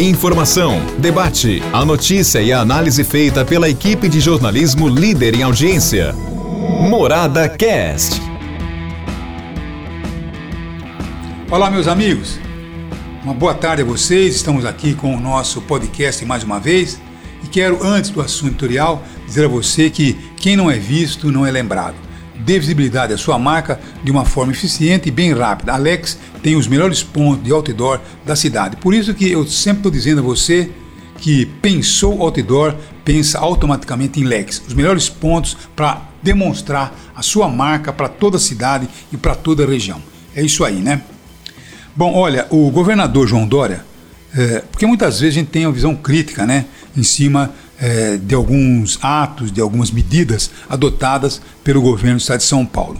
Informação, debate, a notícia e a análise feita pela equipe de jornalismo líder em audiência. Morada Cast. Olá, meus amigos. Uma boa tarde a vocês. Estamos aqui com o nosso podcast mais uma vez. E quero, antes do assunto editorial, dizer a você que quem não é visto não é lembrado dê visibilidade à sua marca de uma forma eficiente e bem rápida. Alex tem os melhores pontos de outdoor da cidade. Por isso que eu sempre estou dizendo a você que pensou outdoor, pensa automaticamente em Lex. Os melhores pontos para demonstrar a sua marca para toda a cidade e para toda a região. É isso aí, né? Bom, olha, o governador João Dória, é, porque muitas vezes a gente tem uma visão crítica, né, em cima é, de alguns atos, de algumas medidas adotadas pelo governo do estado de São Paulo.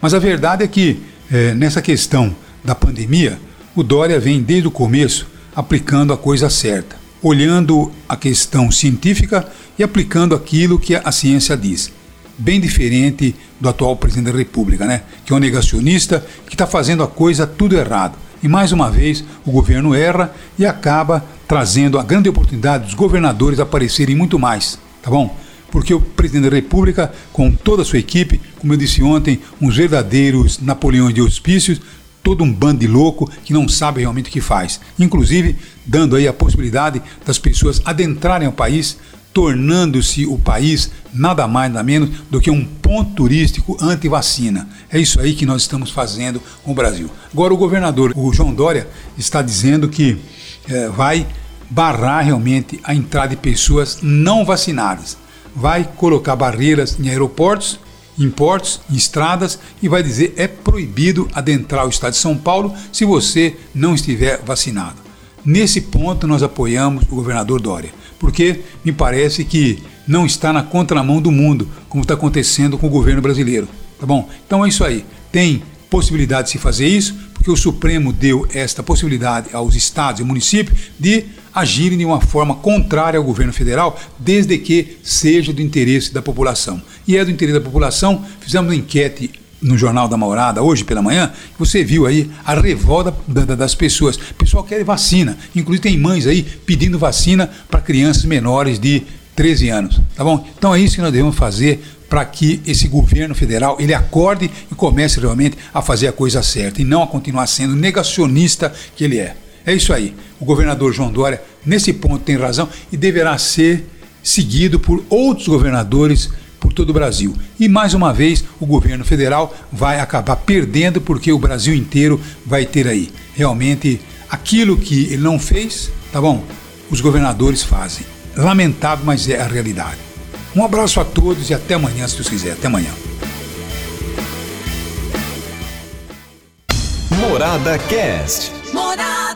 Mas a verdade é que, é, nessa questão da pandemia, o Dória vem desde o começo aplicando a coisa certa, olhando a questão científica e aplicando aquilo que a ciência diz. Bem diferente do atual presidente da República, né? que é um negacionista que está fazendo a coisa tudo errado. E mais uma vez o governo erra e acaba trazendo a grande oportunidade dos governadores aparecerem muito mais, tá bom? Porque o presidente da República, com toda a sua equipe, como eu disse ontem, uns verdadeiros Napoleões de hospícios, todo um bando de louco que não sabe realmente o que faz. Inclusive, dando aí a possibilidade das pessoas adentrarem o país, tornando-se o país nada mais nada menos do que um ponto turístico anti-vacina. É isso aí que nós estamos fazendo com o Brasil. Agora o governador, o João Dória, está dizendo que é, vai barrar realmente a entrada de pessoas não vacinadas. Vai colocar barreiras em aeroportos, em portos, em estradas e vai dizer é proibido adentrar o estado de São Paulo se você não estiver vacinado. Nesse ponto nós apoiamos o governador Dória, porque me parece que não está na contramão do mundo, como está acontecendo com o governo brasileiro. Tá bom? Então é isso aí. Tem possibilidade de se fazer isso, porque o Supremo deu esta possibilidade aos estados e municípios de agirem de uma forma contrária ao governo federal, desde que seja do interesse da população. E é do interesse da população, fizemos uma enquete no Jornal da Morada, hoje pela manhã, você viu aí a revolta das pessoas. O pessoal quer vacina, inclusive tem mães aí pedindo vacina para crianças menores de 13 anos, tá bom? Então é isso que nós devemos fazer para que esse governo federal ele acorde e comece realmente a fazer a coisa certa e não a continuar sendo negacionista que ele é. É isso aí. O governador João Dória, nesse ponto, tem razão e deverá ser seguido por outros governadores por todo o Brasil. E mais uma vez, o governo federal vai acabar perdendo porque o Brasil inteiro vai ter aí realmente aquilo que ele não fez, tá bom? Os governadores fazem. Lamentável, mas é a realidade. Um abraço a todos e até amanhã, se Deus quiser. Até amanhã. Morada Cast. Morada.